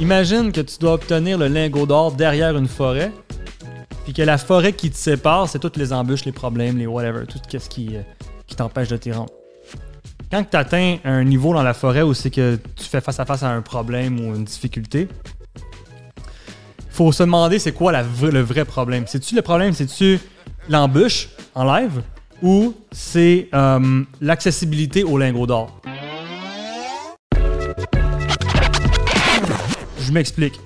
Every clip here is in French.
Imagine que tu dois obtenir le lingot d'or derrière une forêt, puis que la forêt qui te sépare, c'est toutes les embûches, les problèmes, les whatever, tout ce qui, euh, qui t'empêche de t'y rendre. Quand tu atteins un niveau dans la forêt où c'est que tu fais face à face à un problème ou une difficulté, faut se demander c'est quoi le vrai problème. C'est-tu le problème, c'est-tu l'embûche en live ou c'est euh, l'accessibilité au lingot d'or? Je m'explique.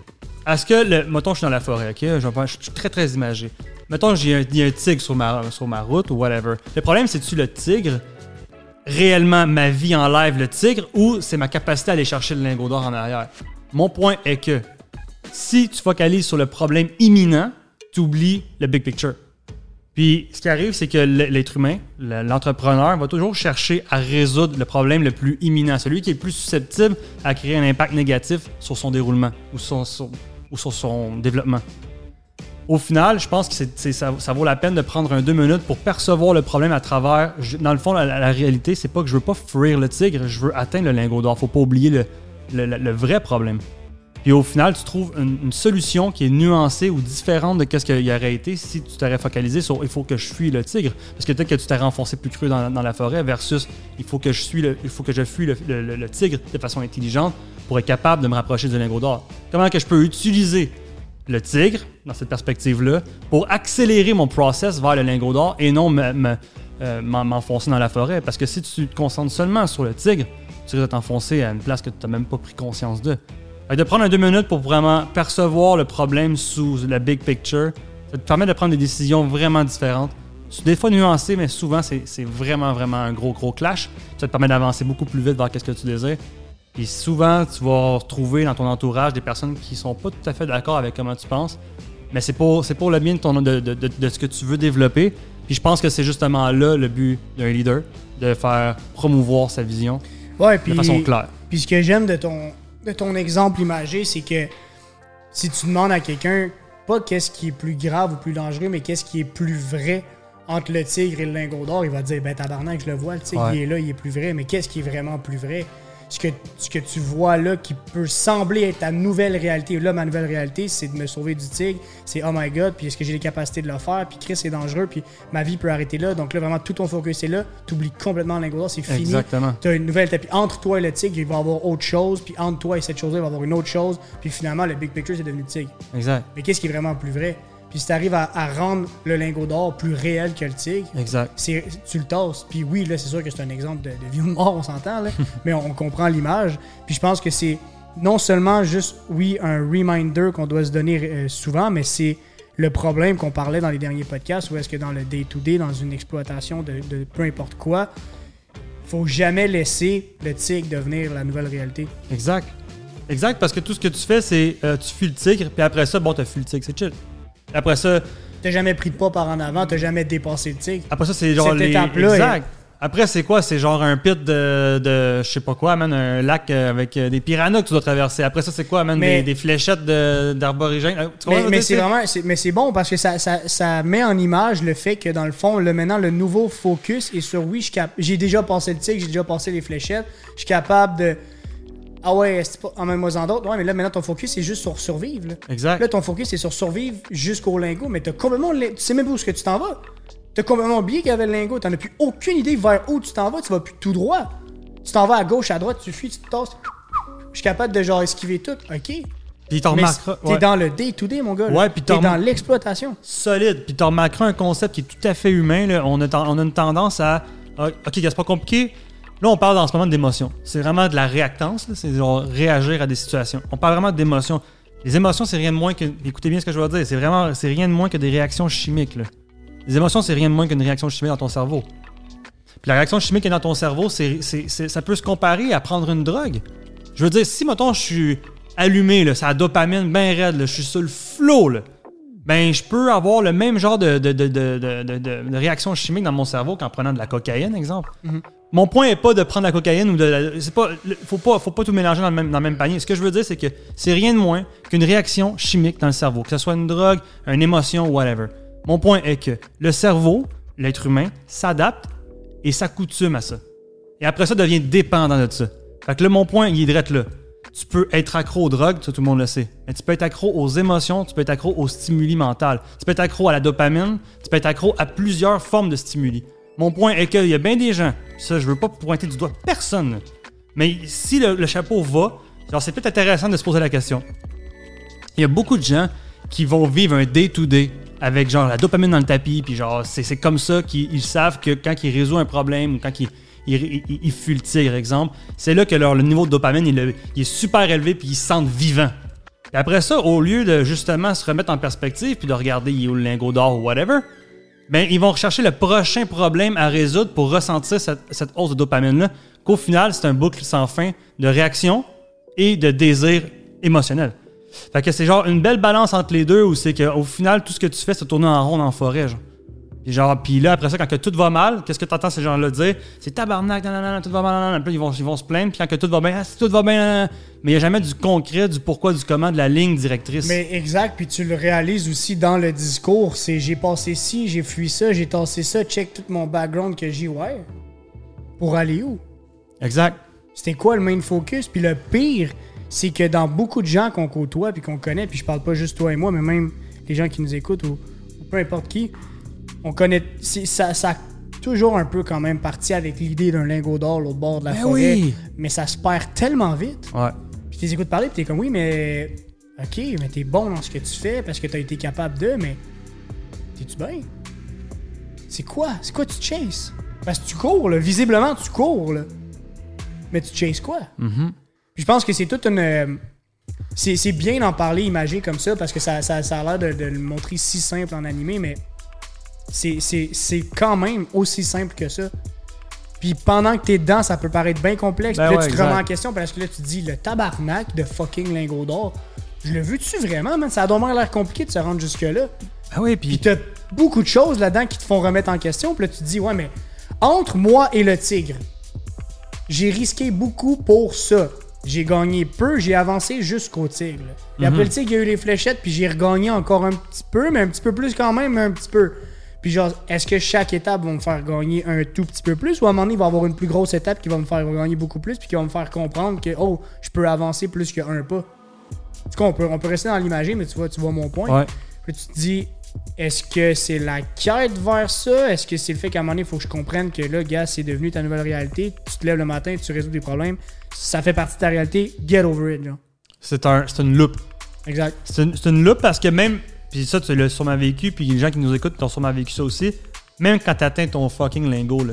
Est-ce que, le, mettons, je suis dans la forêt, ok? Je, je suis très, très imagé. Mettons, j'ai un tigre sur ma, sur ma route ou whatever. Le problème, c'est-tu le tigre, réellement ma vie en live, le tigre, ou c'est ma capacité à aller chercher le lingot d'or en arrière? Mon point est que si tu focalises sur le problème imminent, tu oublies le big picture. Puis, ce qui arrive, c'est que l'être humain, le- l'entrepreneur, va toujours chercher à résoudre le problème le plus imminent, celui qui est le plus susceptible à créer un impact négatif sur son déroulement ou sur, son développement. Au final, je pense que ça, vaut la peine de prendre un deux minutes pour percevoir le problème à travers. Dans le fond, la, réalité, c'est pas que je veux pas fuir le tigre, je veux atteindre le lingot d'or. Faut pas oublier le vrai problème. Puis au final, tu trouves une, solution qui est nuancée ou différente de ce qu'il aurait été si tu t'aurais focalisé sur il faut que je fuis le tigre. Parce que peut-être que tu t'aurais enfoncé plus creux dans, la forêt versus il faut que je, suis le, il faut que je fuis le, tigre de façon intelligente pour être capable de me rapprocher du lingot d'or. Comment que je peux utiliser le tigre dans cette perspective-là pour accélérer mon process vers le lingot d'or et non euh, m'en- m'enfoncer dans la forêt? Parce que si tu te concentres seulement sur le tigre, tu risques de t'enfoncer à une place que tu n'as même pas pris conscience de. De prendre un deux minutes pour vraiment percevoir le problème sous la big picture, ça te permet de prendre des décisions vraiment différentes. C'est Des fois nuancées, mais souvent c'est vraiment, vraiment un gros, gros clash. Ça te permet d'avancer beaucoup plus vite vers ce que tu désires. Puis souvent, tu vas retrouver dans ton entourage des personnes qui sont pas tout à fait d'accord avec comment tu penses, mais c'est pour, c'est pour le bien de, ton, de, de- de- de ce que tu veux développer. Puis je pense que c'est justement là le but d'un leader, de faire promouvoir sa vision Ouais, de puis, façon claire. puis ce que j'aime de ton, de ton exemple imagé, c'est que si tu demandes à quelqu'un, pas qu'est-ce qui est plus grave ou plus dangereux, mais qu'est-ce qui est plus vrai entre le tigre et le lingot d'or, il va te dire, ben tabarnak, je le vois, le tigre, Ouais. il est là, il est plus vrai, mais qu'est-ce qui est vraiment plus vrai? Ce que, ce que tu vois là qui peut sembler être ta nouvelle réalité. Là, ma nouvelle réalité, c'est de me sauver du tigre. C'est oh my god, puis est-ce que j'ai les capacités de le faire? Puis Chris, c'est dangereux, puis ma vie peut arrêter là. Donc là, vraiment, tout ton focus est là. Tu oublies complètement d'or, c'est fini. Exactement. Tu as une nouvelle tapis. Entre toi et le tigre, il va y avoir autre chose. Puis entre toi et cette chose-là, il va y avoir une autre chose. Puis finalement, le big picture, c'est devenu le tigre. Exact. Mais qu'est-ce qui est vraiment plus vrai? Puis si tu arrives à, à rendre le lingot d'or plus réel que le tigre, Exact. tu le tasses. Puis oui, là, c'est sûr que c'est un exemple de, de vie ou de mort, on s'entend, mais on, on comprend l'image. Puis je pense que c'est non seulement juste, oui, un reminder qu'on doit se donner euh, souvent, mais c'est le problème qu'on parlait dans les derniers podcasts, où est-ce que dans le day-to-day, dans une exploitation de, de peu importe quoi, faut jamais laisser le tigre devenir la nouvelle réalité. Exact. Exact, parce que tout ce que tu fais, c'est euh, tu fuis le tigre, puis après ça, bon, t'as fui le tigre, c'est chill. Après ça, T'as jamais pris de pas par en avant, t'as jamais dépassé le tigre. après ça, c'est genre Cette les. Exact. Après, c'est quoi? C'est genre un pit de, de je sais pas quoi, man, un lac euh, avec euh, des piranhas que tu dois traverser. Après ça, c'est quoi, man, Mais- des, des fléchettes d'aborigènes. Euh, Mais, c'est vraiment, mais c'est bon parce que ça, ça, ça met en image le fait que dans le fond, le, maintenant, le nouveau focus est sur oui, je suis cap- j'ai déjà passé le tigre, j'ai déjà passé les fléchettes, je suis capable de. Ah ouais, c'est pas en même en d'autres. Ouais, mais là, maintenant, ton focus, c'est juste sur survivre. Là, Exact. Là, ton focus, c'est sur survivre jusqu'au lingot, mais t'as complètement. Tu sais même pas où est-ce que tu t'en vas. T'as complètement oublié qu'il y avait le lingot. T'en as plus aucune idée vers où tu t'en vas. Tu vas plus tout droit. Tu t'en vas à gauche, à droite, tu fuis, tu te tasses. Je suis capable de genre esquiver tout. OK. Puis t'en remarqueras. t'es ouais. dans le day-to-day, mon gars. Ouais, puis t'es t'en- dans l'exploitation. solide. Puis tu remarqueras un concept qui est tout à fait humain. là. On, a ten- on a une tendance à. ah, Ok, c'est pas compliqué. Là, on parle en ce moment d'émotion. C'est vraiment de la réactance. C'est réagir à des situations. On parle vraiment d'émotion. Les émotions, c'est rien de moins que. Écoutez bien ce que je veux dire. C'est vraiment. C'est rien de moins que des réactions chimiques. Les émotions, c'est rien de moins qu'une réaction chimique dans ton cerveau. Puis la réaction chimique qui est dans ton cerveau, ça peut se comparer à prendre une drogue. Je veux dire, si, mettons, je suis allumé, ça a dopamine bien raide, je suis sur le flow, là, ben, je peux avoir le même genre de, réaction chimique dans mon cerveau qu'en prenant de la cocaïne, exemple. Mon point est pas de prendre la cocaïne ou de la- c'est pas faut pas tout mélanger dans le même dans le même panier. Ce que je veux dire c'est que c'est rien de moins qu'une réaction chimique dans le cerveau, que ce soit une drogue, une émotion whatever. Mon point est que le cerveau, l'être humain s'adapte et s'accoutume à ça. Et après ça devient dépendant de ça. Fait que là mon point il est direct là. tu peux être accro aux drogues, ça tout le monde le sait. Mais tu peux être accro aux émotions, tu peux être accro aux stimuli mentaux. Tu peux être accro à la dopamine, tu peux être accro à plusieurs formes de stimuli. Mon point est qu'il y a bien des gens, ça je veux pas pointer du doigt personne, mais si le, chapeau va, alors c'est peut-être intéressant de se poser la question. Il y a beaucoup de gens qui vont vivre un day-to-day avec genre la dopamine dans le tapis, puis genre c'est comme ça qu'ils ils savent que quand ils résolvent un problème ou quand ils il, fuient le tigre, exemple, c'est là que leur, le niveau de dopamine il, est- super élevé puis ils se sentent vivants. Puis après ça, au lieu de justement se remettre en perspective puis de regarder il le lingot d'or ou whatever, ben ils vont rechercher le prochain problème à résoudre pour ressentir cette, cette hausse de dopamine-là. Qu'au final, c'est un boucle sans fin de réaction et de désir émotionnel. Fait que c'est genre une belle balance entre les deux où c'est qu'au final, tout ce que tu fais, c'est tourner en rond en forêt. Genre. Puis genre, puis là, après ça, quand que tout va mal, qu'est-ce que tu entends ces gens-là dire? C'est tabarnak, nan, nan, nan, tout va mal, nan, nan. Puis là, ils vont, ils vont se plaindre, puis quand que tout va bien, ah, si tout va bien, nan, nan. mais il n'y a jamais du concret, du pourquoi, du comment, de la ligne directrice. Mais exact, puis tu le réalises aussi dans le discours. C'est j'ai passé ci, j'ai fui ça, j'ai tassé ça, check tout mon background que j'ai. Ouais. Pour aller où? Exact. C'était quoi le main focus? Puis le pire, c'est que dans beaucoup de gens qu'on côtoie puis qu'on connaît, puis je parle pas juste toi et moi, mais même les gens qui nous écoutent ou, ou peu importe qui, on connaît. Ça, ça a toujours un peu quand même parti avec l'idée d'un lingot d'or l'autre bord de la Ben forêt. oui. Mais ça se perd tellement vite. Ouais. Puis tu les écoutes parler, puis t'es comme oui, mais. Ok, mais t'es bon dans ce que tu fais parce que t'as été capable de, mais. T'es-tu bien? C'est quoi? C'est quoi tu chases? Parce que tu cours, là. Visiblement, tu cours, là. Mais tu chases quoi? Puis je pense que c'est toute une. euh, C'est c'est bien d'en parler imagé comme ça parce que ça, ça, ça a l'air de, de le montrer si simple en animé, mais c'est- c'est c'est quand même aussi simple que ça. Puis pendant que t'es dedans, ça peut paraître bien complexe. Ben puis là, ouais, tu te remets en question parce que là, tu te dis le tabarnak de fucking lingot d'or. Je le veux-tu vraiment, man? Ça a donc l'air compliqué de se rendre jusque-là. Ah oui, Puis puis t'as beaucoup de choses là-dedans qui te font remettre en question. Puis là, tu te dis, ouais, mais entre moi et le tigre, j'ai risqué beaucoup pour ça. J'ai gagné peu, j'ai avancé jusqu'au tigre. Puis après le tigre, il y a eu les fléchettes, puis j'ai regagné encore un petit peu, mais un petit peu plus quand même, mais un petit peu. Puis genre, est-ce que chaque étape va me faire gagner un tout petit peu plus, ou à un moment donné, il va y avoir une plus grosse étape qui va me faire gagner beaucoup plus, puis qui va me faire comprendre que, oh, je peux avancer plus qu'un pas. En tout cas, on peut, on peut rester dans l'imagé, mais tu vois, tu vois mon point. ouais. Puis tu te dis, est-ce que c'est la quête vers ça? Est-ce que c'est le fait qu'à un moment donné, il faut que je comprenne que là, gars, c'est devenu ta nouvelle réalité? Tu te lèves le matin, tu résous des problèmes. Ça fait partie de ta réalité. Get over it, genre. c'est un, c'est une loupe. Exact. C'est une, c'est une loupe parce que même, puis ça, tu l'as sûrement vécu, puis les gens qui nous écoutent ont sûrement vécu ça aussi. Même quand t'atteins ton fucking lingot, là,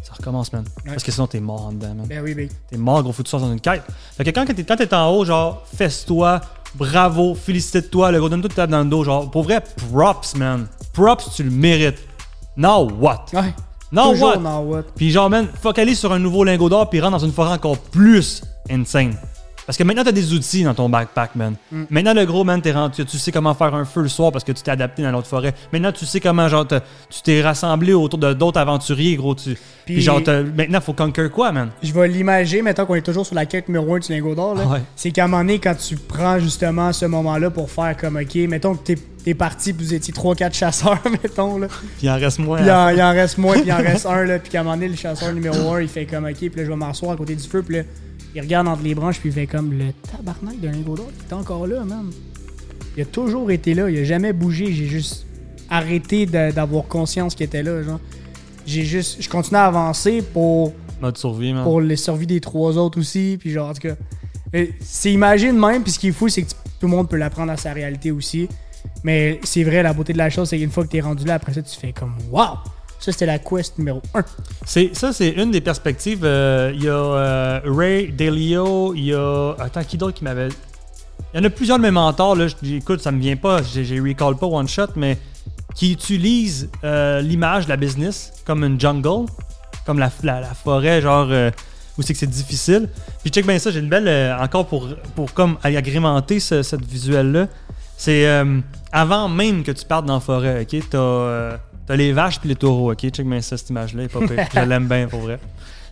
ça recommence, man. Ouais. Parce que sinon, t'es mort en dedans, man. Ben oui, ben. T'es mort, gros, faut que tu dans une quête. Fait que quand t'es, quand t'es en haut, genre, fesse-toi, bravo, félicite-toi, le gros, donne-toi tape dans le dos, genre, pour vrai, props, man. Props, tu le mérites. Now what? Ouais. Now what? now what? Puis genre, man, focalise sur un nouveau lingot d'or, puis rentre dans une forêt encore plus insane. Parce que maintenant, t'as des outils dans ton backpack, man. Mm. Maintenant, le gros, man, t'es rendu, tu, tu sais comment faire un feu le soir parce que tu t'es adapté dans l'autre forêt. Maintenant, tu sais comment, genre, tu t'es rassemblé autour de d'autres aventuriers, gros. Tu, puis, Puis- genre, maintenant, faut conquer quoi, man? Je vais l'imager, mettons qu'on est toujours sur la quête numéro 1 du lingot d'or. là. Ah ouais. C'est qu'à un moment donné, quand tu prends justement ce moment-là pour faire comme, ok, mettons que t'es, t'es parti, puis vous étiez 3-4 chasseurs, mettons, là. Puis il en reste moins. Puis il hein. en, il en reste moins, puis il en reste un, là. Puis qu'à un moment donné, le chasseur numéro 1, il fait comme, ok, puis là, je vais m'asseoir à côté du feu, puis là, il regarde entre les branches, puis il fait comme, le tabarnak de lingot d'or, il est encore là, man. Il a toujours été là, il a jamais bougé, j'ai juste arrêté d'avoir conscience qu'il était là, genre. J'ai juste, je continue à avancer pour, Mode survie, man. pour les survie des trois autres aussi, puis genre, en tout cas, euh, c'est imagine même, puis ce qui est fou, c'est que tout le monde peut l'apprendre à sa réalité aussi. Mais c'est vrai, la beauté de la chose, c'est qu'une fois que t'es rendu là, après ça, tu fais comme, wow! Ça, c'était la quest numéro 1. C'est, ça, c'est une des perspectives. euh, Il y a euh, Ray Dalio, il y a. Attends, qui d'autre qui m'avait. Il y en a plusieurs de mes mentors, là. je- Écoute, ça me vient pas, j'ai, j'ai recall pas one shot, mais qui utilisent euh, l'image de la business comme une jungle, comme la, forêt, genre. où c'est que c'est difficile. Puis check bien ça, j'ai une belle. encore pour, pour comme agrémenter ce, cette visuel-là. C'est euh, avant même que tu partes dans la forêt, ok? T'as, t'as les vaches puis les taureaux, ok? Check bien ça, cette image-là. Je l'aime bien pour vrai.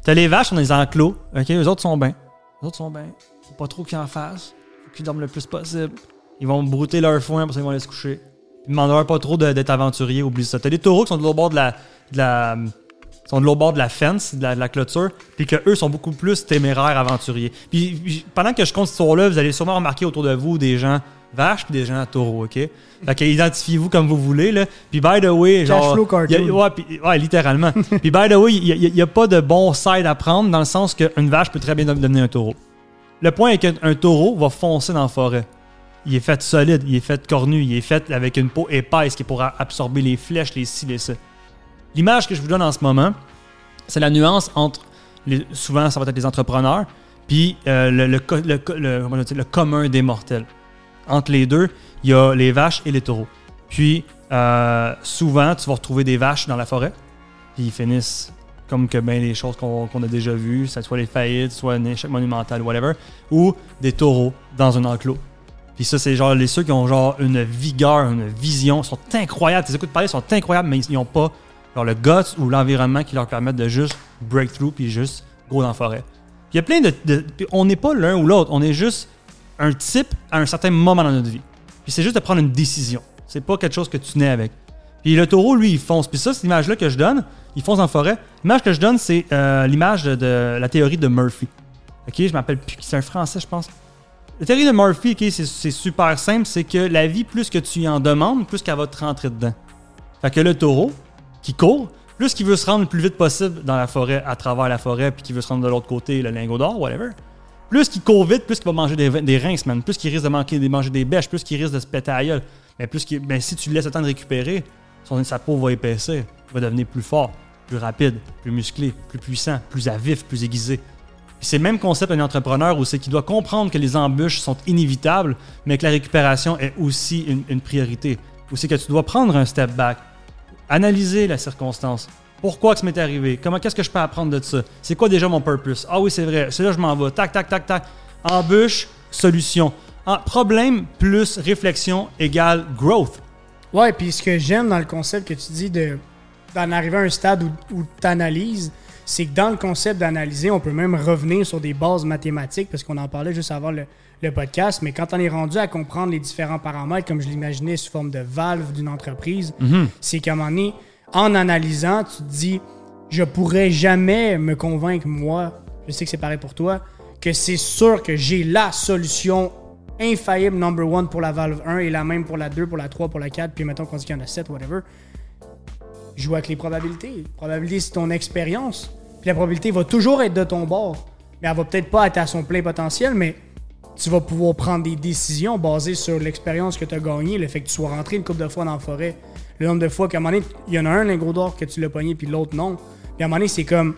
T'as les vaches, on les enclos, ok? Eux autres sont bien. Eux autres sont bien. Faut pas trop qu'ils en fassent. Faut qu'ils dorment le plus possible. Ils vont brouter leur foin, pour ça ils vont aller se coucher. Ils demandent pas trop d'être aventuriers, oublie ça. T'as les taureaux qui sont de l'autre bord de la. De la sont de l'autre bord de la fence, de la, clôture, puis que eux sont beaucoup plus téméraires, aventuriers. Puis pendant que je compte cette histoire-là, vous allez sûrement remarquer autour de vous des gens vaches puis des gens taureaux, OK? Fait que identifiez-vous comme vous voulez, là. Puis by the way, genre... y a- ouais, puis- ouais, littéralement. puis by the way, il n'y a, pas de bon side à prendre dans le sens qu'une vache peut très bien devenir un taureau. Le point est qu'un un taureau va foncer dans la forêt. Il est fait solide, il est fait cornu, il est fait avec une peau épaisse qui pourra absorber les flèches, les ci, les ça. L'image que je vous donne en ce moment, c'est la nuance entre, les- souvent ça va être les entrepreneurs, puis euh, le commun des mortels. Entre les deux, il y a les vaches et les taureaux. Puis euh, souvent, tu vas retrouver des vaches dans la forêt, puis ils finissent comme que bien les choses qu'on a déjà vues, ce soit les faillites, soit un échec monumental, whatever, ou des taureaux dans un enclos. Puis ça, c'est genre les ceux qui ont genre une vigueur, une vision, sont incroyables. Tes écoutes parler sont incroyables, mais ils n'ont pas le guts ou l'environnement qui leur permettent de juste breakthrough puis juste go dans la forêt. Il y a plein de. de- on n'est pas l'un ou l'autre, on est juste un type à un certain moment dans notre vie. Puis c'est juste de prendre une décision. C'est pas quelque chose que tu nais avec. Puis le taureau, lui, il fonce. Puis ça, c'est l'image-là que je donne. Il fonce en forêt. L'image que je donne, c'est euh, l'image de, de la théorie de Murphy. Ok, je m'appelle plus. C'est un français, je pense. La théorie de Murphy, ok, c'est c'est super simple. C'est que la vie, plus que tu y en demandes, plus qu'elle va te rentrer dedans. Fait que le taureau, qui court, plus qu'il veut se rendre le plus vite possible dans la forêt, à travers la forêt, puis qu'il veut se rendre de l'autre côté, le lingot d'or, whatever. Plus qu'il court vite, plus qu'il va manger des, des man. Plus qu'il risque de manger des bêches, plus qu'il risque de se péter à gueule. Mais plus qu'il, ben, si tu le laisses le temps de récupérer, sa peau va épaissir, va devenir plus fort, plus rapide, plus musclé, plus puissant, plus à vif, plus aiguisé. C'est le même concept d'un entrepreneur où c'est qu'il doit comprendre que les embûches sont inévitables, mais que la récupération est aussi une, une priorité. Ou c'est que tu dois prendre un step back, analyser la circonstance. Pourquoi que ça m'est arrivé? Comment, qu'est-ce que je peux apprendre de ça? C'est quoi déjà mon purpose? Ah oui, c'est vrai. C'est là que je m'en vais. Tac, tac, tac, tac. Embûche, solution. Ah, problème plus réflexion égale growth. Ouais, puis ce que j'aime dans le concept que tu dis de d'en arriver à un stade où, où tu analyses, c'est que dans le concept d'analyser, on peut même revenir sur des bases mathématiques, parce qu'on en parlait juste avant le, le podcast, mais quand on est rendu à comprendre les différents paramètres, comme je l'imaginais sous forme de valve d'une entreprise, c'est qu'à un moment donné, en analysant, tu te dis, je pourrais jamais me convaincre, moi, je sais que c'est pareil pour toi, que c'est sûr que j'ai la solution infaillible number one pour la valve 1 et la même pour la 2, pour la 3, pour la 4, puis mettons qu'on dit qu'il y en a 7, whatever. Joue avec les probabilités. Probabilité, c'est ton expérience. Puis la probabilité va toujours être de ton bord. Mais elle va peut-être pas être à son plein potentiel, mais tu vas pouvoir prendre des décisions basées sur l'expérience que tu as gagnée, le fait que tu sois rentré une couple de fois dans la forêt, le nombre de fois qu'à un moment donné, il y en a un lingot d'or que tu l'as pogné, puis l'autre non. Puis à un moment donné, c'est comme,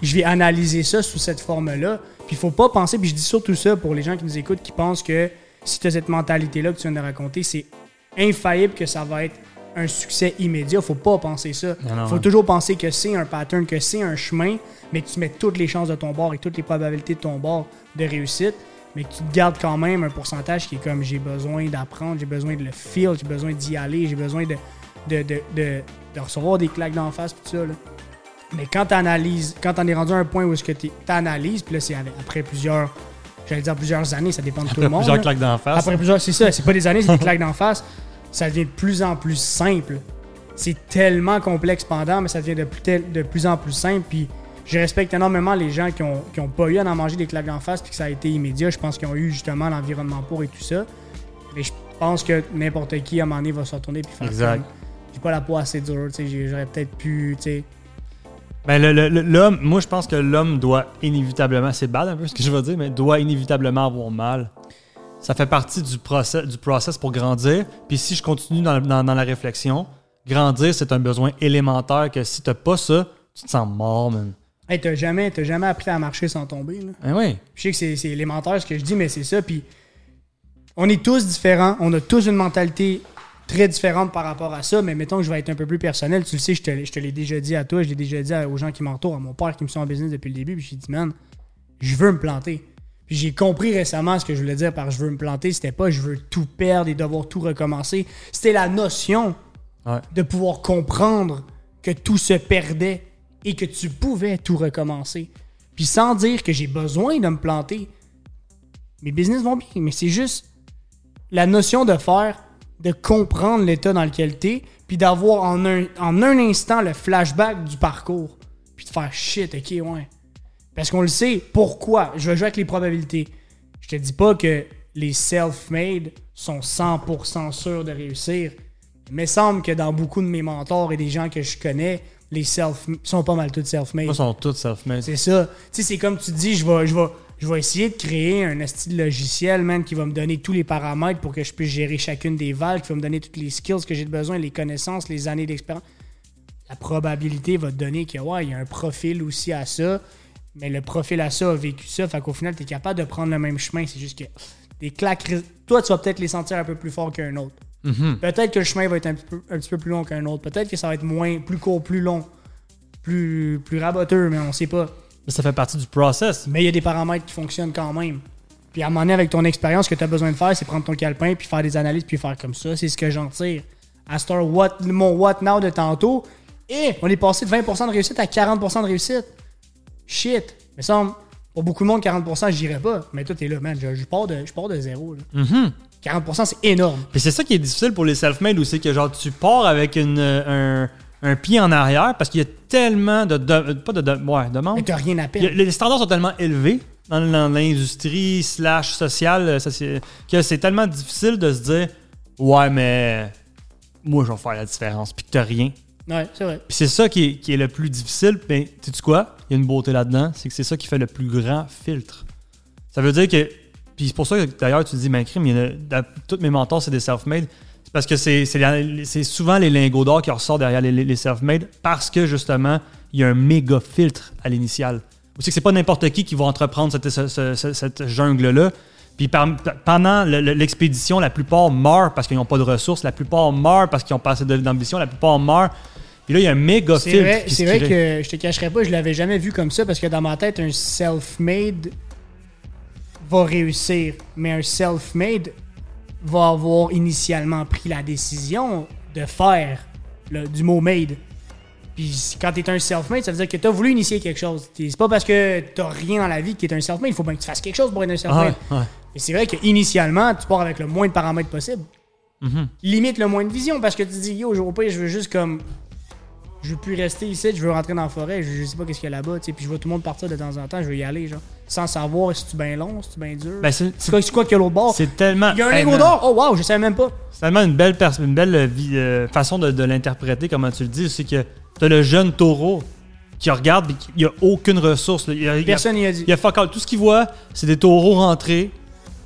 je vais analyser ça sous cette forme-là. Puis il faut pas penser, puis je dis surtout ça pour les gens qui nous écoutent, qui pensent que si tu as cette mentalité-là que tu viens de raconter, c'est infaillible que ça va être un succès immédiat. faut pas penser ça. Non, faut ouais. toujours penser que c'est un pattern, que c'est un chemin, mais que tu mets toutes les chances de ton bord et toutes les probabilités de ton bord de réussite, mais te gardes quand même un pourcentage qui est comme j'ai besoin d'apprendre, j'ai besoin de le feel, j'ai besoin d'y aller, j'ai besoin de, de, de, de- de recevoir des claques d'en face, tout ça. là. Mais quand tu analyses, quand on est rendu à un point où est-ce que tu analyses, puis là, c'est après plusieurs, j'allais dire plusieurs années, ça dépend de tout le monde. Plusieurs là. claques d'en face. Après plusieurs, c'est ça, c'est pas des années, c'est des claques d'en face. Ça devient de plus en plus simple. C'est tellement complexe pendant, mais ça devient de plus, tel- de plus en plus simple. Puis je respecte énormément les gens qui ont, qui ont pas eu à en manger des claques d'en face, puis que ça a été immédiat. Je pense qu'ils ont eu justement l'environnement pour et tout ça. Mais je pense que n'importe qui, à un moment donné, va se retourner puis faire Exact. J'ai pas la peau assez dure, j'aurais peut-être pu, tu sais. Ben, l'homme, moi, je pense que l'homme doit inévitablement, c'est bad un peu ce que je veux dire, mais doit inévitablement avoir mal. Ça fait partie du process, du process pour grandir. Puis si je continue dans, dans- dans la réflexion, grandir, c'est un besoin élémentaire que si t'as pas ça, tu te sens mort, man. Hey, t'as jamais, jamais appris à marcher sans tomber, là. Ben oui. Je sais que c'est élémentaire ce que je dis, mais c'est ça. Puis on est tous différents. On a tous une mentalité très différente par rapport à ça. Mais mettons que je vais être un peu plus personnel. Tu le sais, je te, l'ai- je te l'ai déjà dit à toi, je l'ai déjà dit aux gens qui m'entourent, à mon père qui me suit en business depuis le début. Puis j'ai dit, man, je veux me planter. Puis j'ai compris récemment ce que je voulais dire par je veux me planter. C'était pas je veux tout perdre et devoir tout recommencer. C'était la notion Ouais. de pouvoir comprendre que tout se perdait et que tu pouvais tout recommencer. Puis sans dire que j'ai besoin de me planter. Mes business vont bien, mais c'est juste la notion de faire de comprendre l'état dans lequel t'es, puis d'avoir en un, instant le flashback du parcours. Puis de faire shit, ok, ouais. Parce qu'on le sait. Pourquoi? Je vais jouer avec les probabilités. Je te dis pas que les self-made sont 100% sûrs de réussir. Il semble que dans beaucoup de mes mentors et des gens que je connais, les self sont pas mal tous self-made. Ils sont tous self-made. C'est ça. Tu sais, c'est comme tu dis, je vais, je vais, je vais essayer de créer un style logiciel, man, qui va me donner tous les paramètres pour que je puisse gérer chacune des valves, qui va me donner toutes les skills que j'ai besoin, les connaissances, les années d'expérience. La probabilité va te donner que, ouais, il y a un profil aussi à ça, mais le profil à ça a vécu ça, fait qu'au final, tu es capable de prendre le même chemin. C'est juste que des claques, toi, tu vas peut-être les sentir un peu plus fort qu'un autre. Mhm. Peut-être que le chemin va être un petit peu, un petit peu plus long qu'un autre. Peut-être que ça va être moins, plus court, plus long, plus, plus raboteux, mais on sait pas. Mais ça fait partie du process. Mais il y a des paramètres qui fonctionnent quand même. Puis à un moment donné, avec ton expérience, ce que tu as besoin de faire, c'est prendre ton calepin, puis faire des analyses, puis faire comme ça. C'est ce que j'en tire. À Star, what, mon What Now de tantôt, et on est passé de 20% de réussite à 40% de réussite. Shit. Mais ça, pour beaucoup de monde, 40%, je dirais pas. Mais toi, t'es là, man. Je, je pars, de, je pars de zéro. là. Mhm. 40%, c'est énorme. Puis c'est ça qui est difficile pour les self-made aussi, que genre tu pars avec une, euh, un, un pied en arrière parce qu'il y a tellement de, de- pas de, de ouais, demandes. Mais t'as rien à perdre. les standards sont tellement élevés dans, l'industrie slash sociale euh, que c'est tellement difficile de se dire ouais mais moi je vais faire la différence puis que t'as rien. Ouais, c'est vrai. Puis c'est ça qui est, qui est le plus difficile. Mais tu sais quoi? Il y a une beauté là-dedans. C'est que c'est ça qui fait le plus grand filtre. Ça veut dire que. Puis c'est pour ça que d'ailleurs tu dis, ben crime, tous mes mentors c'est des self-made. C'est parce que c'est souvent les lingots d'or qui ressortent derrière les, les self-made parce que justement, il y a un méga filtre à l'initial. Aussi que c'est pas n'importe qui qui va entreprendre cette, ce- ce- ce- cette jungle-là. Puis par- pendant le- le- l'expédition, la plupart meurent parce qu'ils n'ont pas de ressources, la plupart meurent parce qu'ils ont pas assez d'ambition, la plupart meurent. Puis là, il y a un méga C'est filtre. vrai, qui se c'est vrai crée. que je te cacherai pas, je l'avais jamais vu comme ça parce que dans ma tête, un self-made va réussir, mais un self-made va avoir initialement pris la décision de faire le- du mot made. Puis quand t'es un self-made, ça veut dire que t'as voulu initier quelque chose. C'est pas parce que t'as rien dans la vie que t'es un self-made, il faut bien que tu fasses quelque chose pour être un Ah self-made. ouais, ouais. Et c'est vrai qu'initialement, tu pars avec le moins de paramètres possible. Mhm. Limite le moins de vision parce que tu dis, yo, au pire, je veux juste comme. Je veux plus rester ici, je veux rentrer dans la forêt, je, je sais pas qu'est-ce qu'il y a là-bas, tu sais, puis je vois tout le monde partir de temps en temps, je veux y aller, genre. Sans savoir si tu bien long, si tu bien dur. Ben, c'est- c'est quoi, c'est quoi qu'il y a l'autre bord? C'est tellement. Il y a un lingot d'or? Oh wow, je savais même pas. C'est tellement une belle, une belle euh, euh, façon de, de l'interpréter, comment tu le dis. C'est que t'as le jeune taureau qui regarde et il n'y a aucune ressource. Il a, Personne n'y a dit. il y a fuck all. Tout ce qu'il voit, c'est des taureaux rentrés.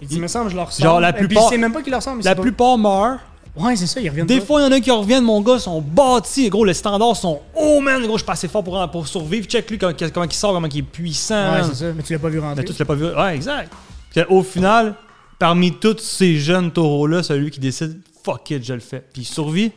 Il dit, il me semble, je leur ressemble. Genre, la Et puis, plupart- même pas qu'il leur ressemble. La c'est plupart meurent. Ouais, c'est ça, ils reviennent Des pas. fois, il y en a qui reviennent, mon gars, sont bâtis. Gros, les standards sont. Oh man, gros, je suis pas assez fort pour, pour survivre. Check lui comment, comment il sort, comment il est puissant. Ouais, man. c'est ça, mais tu l'as pas vu rentrer. Mais tu l'as pas vu. Ouais, exact. Puis au final, parmi tous ces jeunes taureaux-là, celui qui décide, fuck it, je le fais. Puis il survit.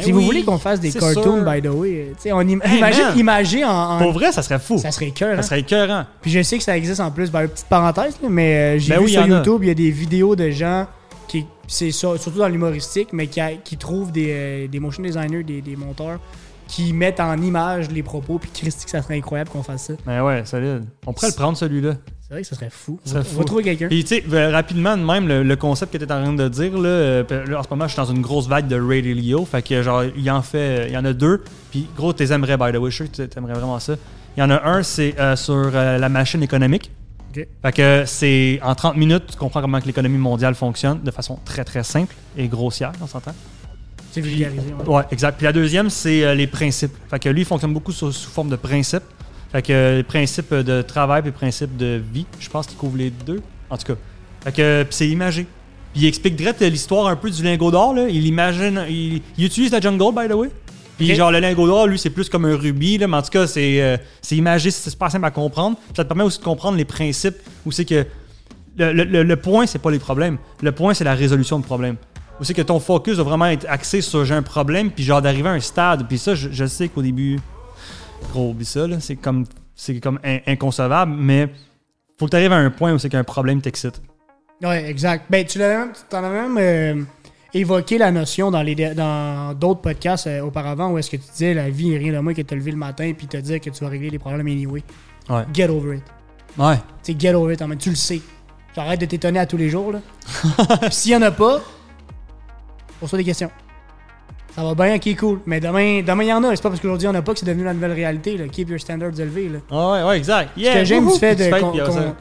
Si oui, vous voulez qu'on fasse des cartoons, sûr. by the way, on im- Hey, imagine man. imaginer en. en- Pour vrai, ça serait fou. ça serait cœur, Ça serait écœurant. Puis je sais que ça existe en plus. Ben, petite parenthèse, mais euh, j'ai Ben vu oui, sur. YouTube, il y a des vidéos de gens qui. C'est ça, surtout dans l'humoristique, mais qui, a- qui trouvent des, euh, des motion designers, des, des monteurs, qui mettent en image les propos. Puis Christy, que ça serait incroyable qu'on fasse ça. Ben ouais, solide. On pourrait le prendre celui-là. C'est vrai que ça serait fou. Ça serait on va trouver quelqu'un. Puis tu sais, ben, rapidement, de même, le, le concept que tu en train de dire, là, euh, puis là, en ce moment, je suis dans une grosse vague de Ray Leo. Fait que genre, il en fait, il y en a deux. Puis gros, tu les aimerais, by the way. Je suis sûr que tu aimerais vraiment ça. Il y en a un, c'est euh, sur euh, la machine économique. Fait que c'est en 30 minutes, tu comprends comment l'économie mondiale fonctionne de façon très très simple et grossière, on s'entend. C'est vulgarisé. ouais. Ouais, exact. Puis la deuxième, c'est euh, les principes. Fait que lui, il fonctionne beaucoup sous, sous forme de principes. Fait que euh, les principes de travail et les principes de vie, je pense qu'il couvre les deux. En tout cas. Fait que c'est imagé. Puis il explique direct l'histoire un peu du lingot d'or. Il imagine. Il, il utilise la jungle, by the way. Puis genre le lingot d'or, lui, c'est plus comme un rubis. Là, mais en tout cas, c'est euh, c'est imagé, c'est super simple à comprendre. Puis ça te permet aussi de comprendre les principes où c'est que. Le, le- le- le point, c'est pas les problèmes. Le point, c'est la résolution de problèmes. Ou c'est que ton focus doit vraiment être axé sur j'ai un problème, puis genre d'arriver à un stade. Puis ça, je, je sais qu'au début, gros, oublie ça, là, c'est comme, c'est comme in- inconcevable, mais faut que tu arrives à un point où c'est qu'un problème t'excite. Ouais, exact. Ben, tu l'as même, t'en as même euh, évoqué la notion dans les dans d'autres podcasts euh, auparavant où est-ce que tu disais la vie est rien de moins que te lever le matin puis te dire que tu vas régler les problèmes anyway. Ouais. Get over it. Ouais. Tu sais, get over it, en même, tu le sais. J'arrête de t'étonner à tous les jours, là. S'il y en a pas, pose-toi des questions. Ça va bien, ok, cool. Mais demain, demain, il y en a. C'est pas parce qu'aujourd'hui, il n'y en a pas que c'est devenu la nouvelle réalité. Là. Keep your standards élevés. Là. Ah ouais, ouais, exact. Ce que j'aime du fait de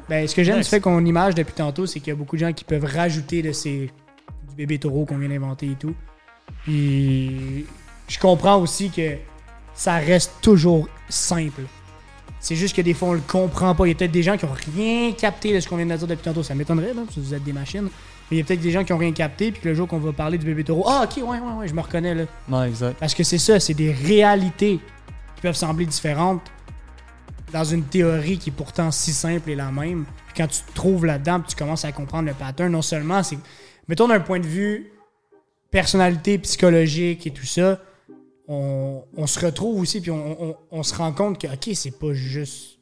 ben, ce que j'aime Nice. du fait qu'on image depuis tantôt, c'est qu'il y a beaucoup de gens qui peuvent rajouter de ces du bébé taureau qu'on vient d'inventer et tout. Puis je comprends aussi que ça reste toujours simple. C'est juste que des fois on le comprend pas. Il y a peut-être des gens qui ont rien capté de ce qu'on vient de dire depuis tantôt. Ça m'étonnerait, là, parce que vous êtes des machines. Mais il y a peut-être des gens qui ont rien capté, puis que le jour qu'on va parler du bébé taureau, ah ok, ouais, ouais, ouais, je me reconnais là. Ouais, exact. Parce que c'est ça, c'est des réalités qui peuvent sembler différentes dans une théorie qui est pourtant si simple et la même. Puis quand tu te trouves là-dedans, puis tu commences à comprendre le pattern, non seulement c'est. Mettons d'un point de vue personnalité, psychologique et tout ça, on, on se retrouve aussi, puis on, on- on se rend compte que, ok, c'est pas juste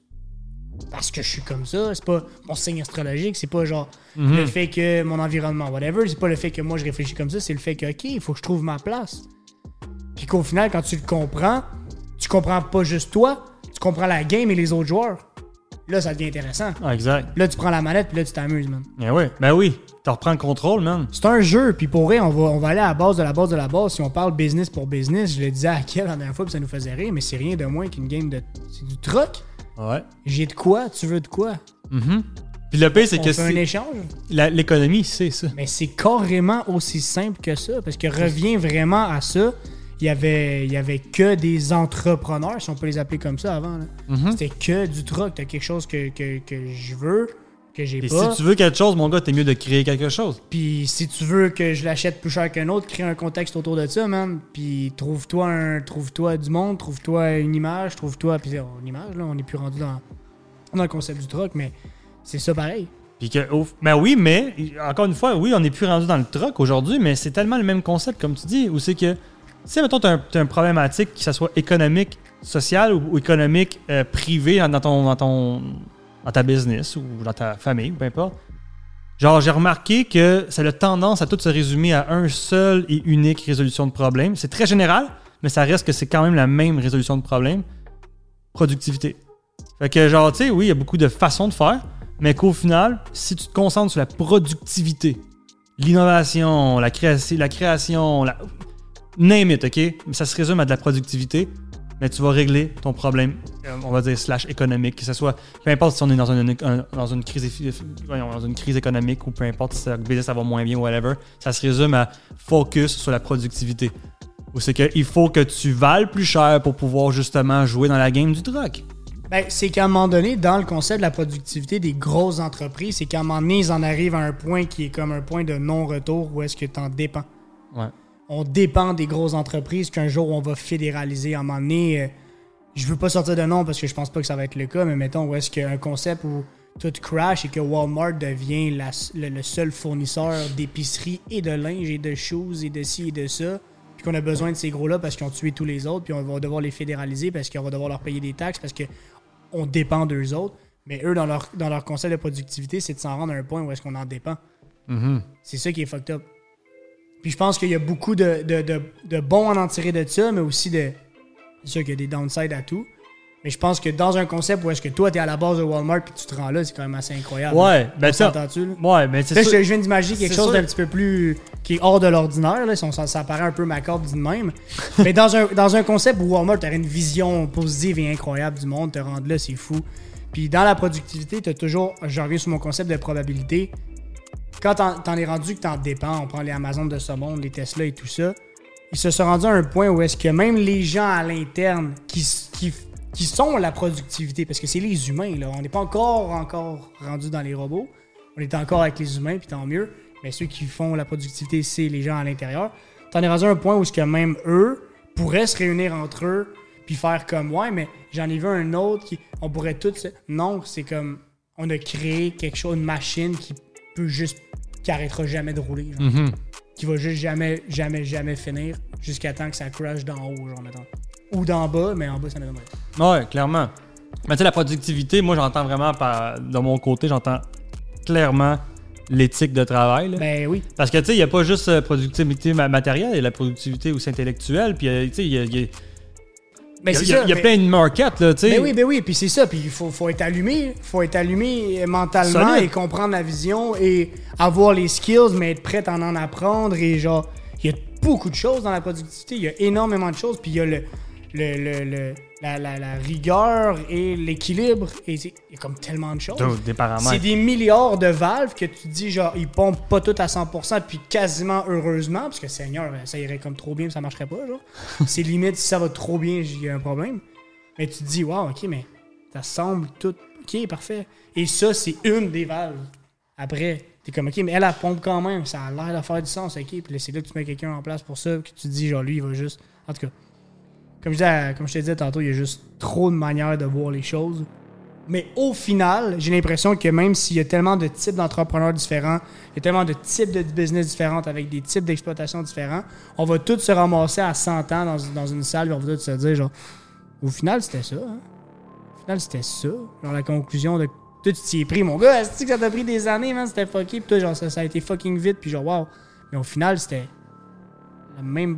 parce que je suis comme ça, c'est pas mon signe astrologique, c'est pas genre Mhm. le fait que mon environnement, whatever, c'est pas le fait que moi je réfléchis comme ça, c'est le fait que, ok, il faut que je trouve ma place. Puis qu'au final, quand tu le comprends, tu comprends pas juste toi, tu comprends la game et les autres joueurs. Là, ça devient intéressant. Ah, exact. Là, tu prends la manette, puis là, tu t'amuses, man. Ben oui, ben oui. Tu reprends le contrôle, man. C'est un jeu, puis pour vrai, on va, on va aller à la base de la base de la base. Si on parle business pour business, je le disais à Kel la dernière fois, puis ça nous faisait rire, mais c'est rien de moins qu'une game de. C'est du truc. Ouais. J'ai de quoi, tu veux de quoi? Mhm. Puis le pire, c'est que fait un c'est- échange? l'économie, c'est ça. Mais c'est carrément aussi simple que ça, parce que revient vraiment à ça. Il y avait, il y avait que des entrepreneurs, si on peut les appeler comme ça avant. Mhm. C'était que du truc. T'as quelque chose que, que, que je veux, que j'ai Et pas. si tu veux quelque chose, mon gars, t'es mieux de créer quelque chose. Puis si tu veux que je l'achète plus cher qu'un autre, crée un contexte autour de ça, man. Puis trouve-toi un, trouve-toi du monde, trouve-toi une image, trouve-toi. Puis oh, une image, là, on n'est plus rendu dans, dans le concept du truc, mais c'est ça pareil. Puis que, au- ben oui, mais encore une fois, oui, on n'est plus rendu dans le truck aujourd'hui, mais c'est tellement le même concept, comme tu dis, où c'est que, si, mettons, tu as, un problématique, que ce soit économique, sociale ou, ou économique, euh, privée dans ton, dans ton dans ta business ou dans ta famille, peu importe. Genre, j'ai remarqué que ça a tendance à tout se résumer à un seul et unique résolution de problème. C'est très général, mais ça reste que c'est quand même la même résolution de problème. Productivité. Fait que, genre, tu sais, oui, il y a beaucoup de façons de faire, mais qu'au final, si tu te concentres sur la productivité, l'innovation, la, création, la création, la... name it, OK? Mais ça se résume à de la productivité, mais tu vas régler ton problème, euh, on va dire, slash économique, que ce soit, peu importe si on est dans une, un- dans une, crise, dans une crise économique ou peu importe si le business ça va moins bien ou whatever, ça se résume à focus sur la productivité. Ou c'est qu'il faut que tu vales plus cher pour pouvoir justement jouer dans la game du truck. Ben, c'est qu'à un moment donné, dans le concept de la productivité des grosses entreprises, c'est qu'à un moment donné, ils en arrivent à un point qui est comme un point de non-retour où est-ce que tu en dépends. Ouais. On dépend des grosses entreprises qu'un jour on va fédéraliser. À un moment donné, euh, je veux pas sortir de nom parce que je pense pas que ça va être le cas, mais mettons où est-ce qu'un concept où tout crash et que Walmart devient la- le, le seul fournisseur d'épicerie et de linge et de shoes et de ci et de ça, puis qu'on a besoin de ces gros-là parce qu'ils ont tué tous les autres, puis on va devoir les fédéraliser parce qu'on va devoir leur payer des taxes parce que on dépend d'eux autres. Mais eux, dans leur, dans leur concept de productivité, c'est de s'en rendre à un point où est-ce qu'on en dépend. Mhm. C'est ça qui est fucked up. Puis je pense qu'il y a beaucoup de, de, de, de bons à en tirer de ça, mais aussi de. C'est sûr qu'il y a des downsides à tout. Mais je pense que dans un concept où est-ce que toi, t'es à la base de Walmart puis tu te rends là, c'est quand même assez incroyable. Ouais, ben ça. s'entend-tu, là? Ouais, mais c'est je, sûr- je viens d'imaginer quelque chose d'un petit peu plus. qui est hors de l'ordinaire. Là, si on ça paraît un peu macabre dit de même. Mais dans un, dans un concept où Walmart aurait une vision positive et incroyable du monde, te rendre là, c'est fou. Puis dans la productivité, t'as toujours. Je reviens sur mon concept de probabilité. Quand t'en, es rendu que t'en dépends, on prend les Amazon de ce monde, les Tesla et tout ça, ils se sont rendus à un point où est-ce que même les gens à l'interne qui, sont la productivité, parce que c'est les humains, là, on n'est pas encore, encore rendu dans les robots, on est encore avec les humains, puis tant mieux, mais ceux qui font la productivité, c'est les gens à l'intérieur. T'en es rendu à un point où est-ce que même eux pourraient se réunir entre eux, puis faire comme, ouais, mais j'en ai vu un autre qui, on pourrait tous, non, c'est comme, on a créé quelque chose, une machine qui peut juste, qui arrêtera jamais de rouler, genre Mhm. qui va juste jamais, jamais, jamais finir jusqu'à temps que ça crash d'en haut, genre, mettons. Ou d'en bas, mais en bas, ça m'étonnerait. Ouais, clairement. Mais tu sais, la productivité, moi, j'entends vraiment par, de mon côté, j'entends clairement l'éthique de travail. là. Ben oui. Parce que, tu sais, il n'y a pas juste euh, productivité ma- matérielle, il y a la productivité aussi intellectuelle. Puis, euh, tu sais, il y a, il y a- Ben il y a- ça. il y mais- plein de markets, là, tu sais. Ben oui, ben oui, puis c'est ça, puis il faut, faut être allumé, faut être allumé mentalement Solide. et comprendre la vision et avoir les skills, mais être prêt à en apprendre et genre, Il y a beaucoup de choses dans la productivité. Il y a énormément de choses. Puis il y a le, le, le- le- la, la- la rigueur et l'équilibre. Et c'est- il y a comme tellement de choses. C'est des milliards de valves que tu dis, genre, ils pompent pas tout à 100%, puis quasiment heureusement, parce que Seigneur, ça irait comme trop bien, ça marcherait pas, genre. c'est limite, si ça va trop bien, j'ai un problème. Mais tu te dis, wow, ok, mais ça semble tout. Ok, parfait. Et ça, c'est une des valves. Après, t'es comme, ok, mais elle, elle pompe quand même, ça a l'air de faire du sens, ok. Puis là, c'est là que tu mets quelqu'un en place pour ça, que tu te dis, genre, lui, il va juste. En tout cas, comme je, disais, comme je te disais tantôt, il y a juste trop de manières de voir les choses. Mais au final, j'ai l'impression que même s'il y a tellement de types d'entrepreneurs différents, il y a tellement de types de business différents avec des types d'exploitation différents, on va tous se ramasser à 100 ans dans, une salle et on va tous se dire, genre, au final, c'était ça. hein? Au final, c'était ça. Genre, la conclusion de. Toi, tu t'y es pris, mon gars. Est-ce que ça t'a pris des années, man? C'était fucké. Puis toi, genre, ça, a été fucking vite. Puis genre, wow. Mais au final, c'était la même.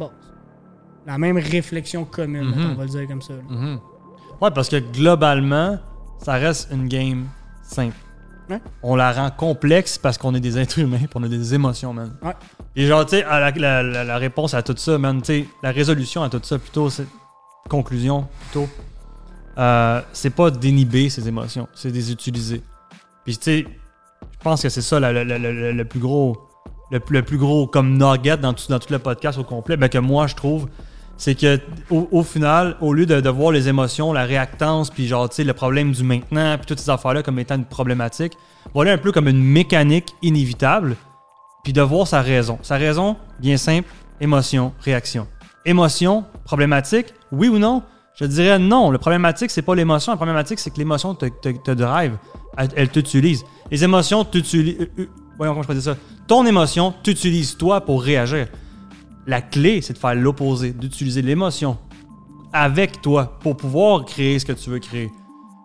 La même réflexion commune, Mhm. on va le dire comme ça. Mhm. Ouais, parce que globalement, ça reste une game simple. Ouais. On la rend complexe parce qu'on est des êtres humains et on a des émotions, man. Ouais. Et genre, tu sais, la, la- la- la réponse à tout ça, man, tu sais, la résolution à tout ça, plutôt, c'est. Conclusion, plutôt. euh, c'est pas d'inhiber ses émotions, c'est de les utiliser. Puis, tu sais, je pense que c'est ça le plus gros. Le, plus- le plus gros comme nugget dans tout, dans tout le podcast au complet, ben que moi je trouve, c'est que au, final, au lieu de, voir les émotions, la réactance, puis genre, tu sais, le problème du maintenant, puis toutes ces affaires-là comme étant une problématique, voilà un peu comme une mécanique inévitable, puis de voir sa raison. Sa raison, bien simple, émotion, réaction. Émotion, problématique, oui ou non? Je dirais non. Le problématique, c'est pas l'émotion. Le problématique, c'est que l'émotion te drive. Elle, elle t'utilise. Les émotions t'utilisent. euh, euh, voyons comment je peux dire ça. Ton émotion t'utilise toi pour réagir. La clé, c'est de faire l'opposé, d'utiliser l'émotion avec toi pour pouvoir créer ce que tu veux créer.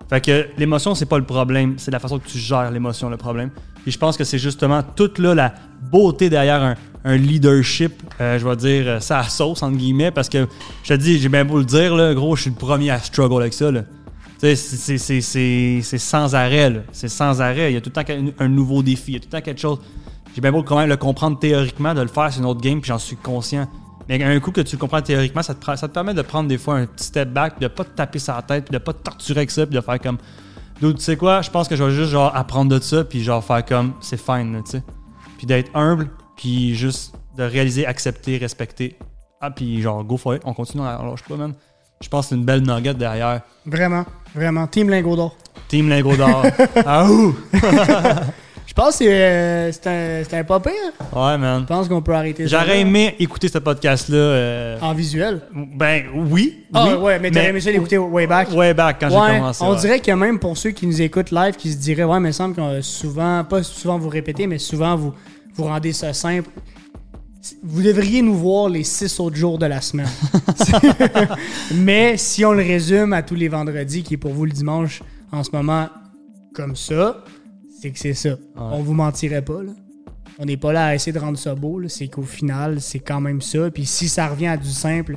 Fait que l'émotion, c'est pas le problème, c'est la façon que tu gères l'émotion, le problème. Puis je pense que c'est justement toute là la beauté derrière un, leadership, euh, je vais dire, euh, ça à sauce, entre guillemets, parce que je te dis, j'ai bien beau le dire, là, gros, je suis le premier à struggle avec ça. Là. C'est- c'est- sans arrêt, c'est sans arrêt. Il y a tout le temps un, un nouveau défi, il y a tout le temps quelque chose. J'ai bien beau quand même le comprendre théoriquement, de le faire, c'est une autre game, puis j'en suis conscient. Mais un coup que tu le comprends théoriquement, ça te, ça te permet de prendre des fois un petit step back, de pas te taper sur la tête, puis de pas te torturer avec ça, puis de faire comme. Dude, tu sais quoi, je pense que je vais juste genre apprendre de ça, puis genre faire comme c'est fine, tu sais. Puis d'être humble, puis juste de réaliser, accepter, respecter. Ah, puis genre go for it, on continue, alors je sais pas, man. Je pense que c'est une belle nugget derrière. Vraiment, vraiment. Team Lingot d'or. Team Lingo d'or. ah ouh! Je pense que c'est euh, c'est un, c'est un pas pire. Ouais, man. Je pense qu'on peut arrêter ça. J'aurais là. aimé écouter ce podcast-là. euh, En visuel? Ben oui. Ah oui, ouais, mais t'aurais aimé ça l'écouter way back. Way back quand j'ai commencé. on ouais. dirait que même pour ceux qui nous écoutent live, qui se diraient, ouais, mais il me semble qu'on souvent, pas souvent vous répétez, mais souvent vous, vous rendez ça simple. Vous devriez nous voir les six autres jours de la semaine. mais si on le résume à tous les vendredis, qui est pour vous le dimanche en ce moment, comme ça, c'est que c'est ça. On vous mentirait pas, là. On n'est pas là à essayer de rendre ça beau, là. c'est qu'au final, c'est quand même ça. Puis si ça revient à du simple,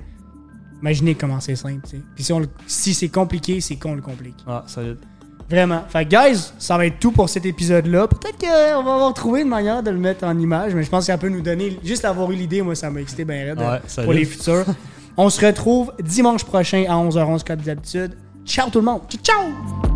imaginez comment c'est simple. Puis si, on le- si c'est compliqué, c'est qu'on le complique. Ah, solide. Vraiment. Fait que, guys, ça va être tout pour cet épisode-là. Peut-être qu'on va avoir trouvé une manière de le mettre en image, mais je pense que ça peut nous donner. Juste avoir eu l'idée, moi, ça m'a excité bien raide Ouais, euh, salut. pour les futurs. On se retrouve dimanche prochain à 11h11 comme d'habitude. Ciao tout le monde. Ciao! ciao!